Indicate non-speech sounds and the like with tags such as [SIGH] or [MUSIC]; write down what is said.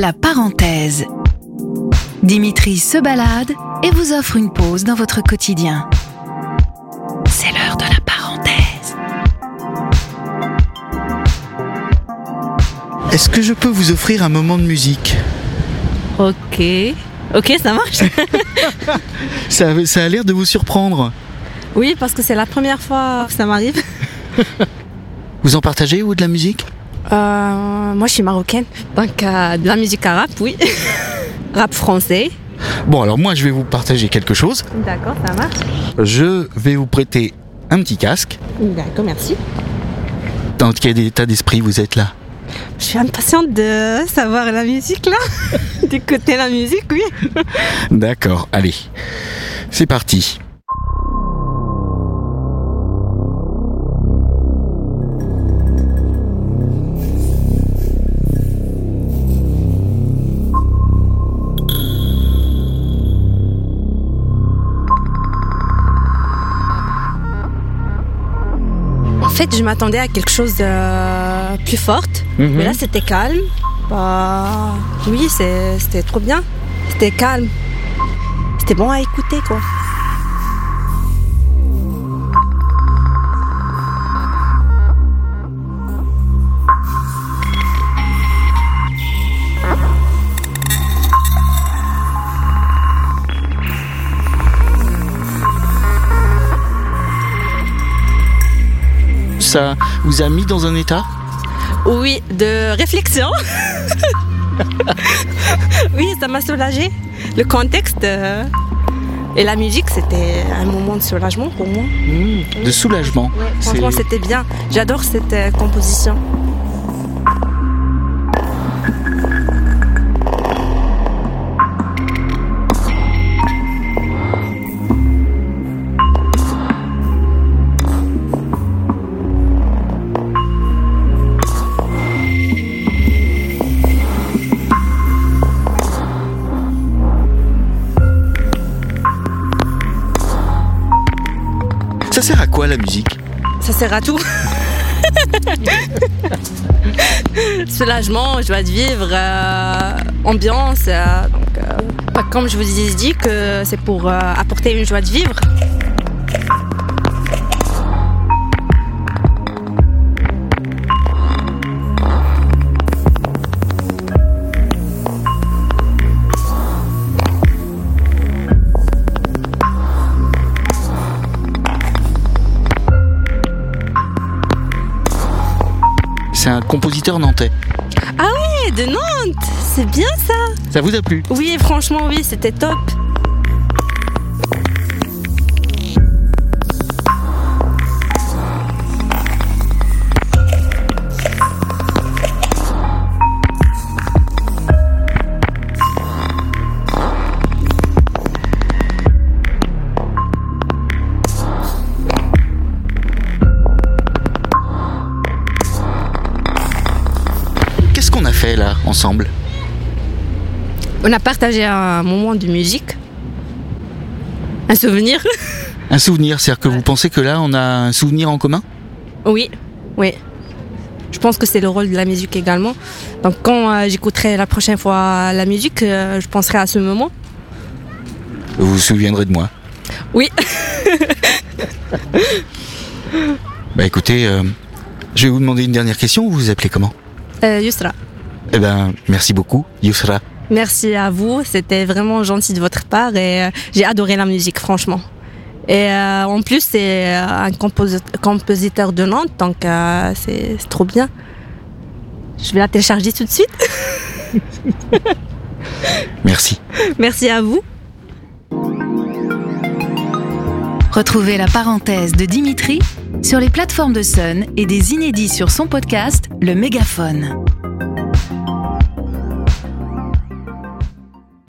La parenthèse. Dimitri se balade et vous offre une pause dans votre quotidien. C'est l'heure de la parenthèse. Est-ce que je peux vous offrir un moment de musique? Ok. Ok, ça marche [LAUGHS] ça, ça a l'air de vous surprendre. Oui, parce que c'est la première fois que ça m'arrive. [LAUGHS] Vous en partagez, vous, de la musique? Moi, je suis marocaine. Donc, euh, de la musique arabe, oui. [LAUGHS] Rap français. Bon, alors moi, je vais vous partager quelque chose. D'accord, ça marche. Je vais vous prêter un petit casque. D'accord, merci. Dans quel état d'esprit vous êtes là? Je suis impatiente de savoir la musique, là. [LAUGHS] D'écouter la musique, oui. D'accord, allez. C'est parti. Fait, je m'attendais à quelque chose de plus forte. Mhm. Mais là, c'était calme. Bah, oui, c'était trop bien. C'était calme. C'était bon à écouter, quoi. Ça vous a mis dans un état? Oui, de réflexion. [LAUGHS] oui, ça m'a soulagé. Le contexte euh, et la musique, c'était un moment de soulagement pour moi. De soulagement. Franchement, c'était bien. J'adore cette euh, composition. Ça sert à quoi la musique? Ça sert à tout. [LAUGHS] Soulagement, joie de vivre, euh, ambiance. euh, euh, comme je vous ai dit, que c'est pour apporter une joie de vivre. Compositeur nantais. Et de Nantes, c'est bien ça. Ça vous a plu? Oui, franchement, oui, c'était top. Fait là, ensemble On a partagé un moment de musique, un souvenir. Un souvenir, c'est-à-dire que vous pensez que là, on a un souvenir en commun? Oui, oui. Je pense que c'est le rôle de la musique également. Donc quand euh, j'écouterai la prochaine fois la musique, euh, je penserai à ce moment. Vous vous souviendrez de moi Oui. [LAUGHS] Bah écoutez, euh, je vais vous demander une dernière question. Vous vous appelez comment? Yusra, Eh ben, merci beaucoup, Yousra. merci à vous. C'était vraiment gentil de votre part et euh, j'ai adoré la musique, franchement. Et euh, en plus, c'est euh, un composi- compositeur de Nantes, donc euh, c'est c'est trop bien. Je vais la télécharger tout de suite. [LAUGHS] Merci. Merci à vous. Retrouvez la parenthèse de Dimitri sur les plateformes de Sun et des inédits sur son podcast Le Mégaphone.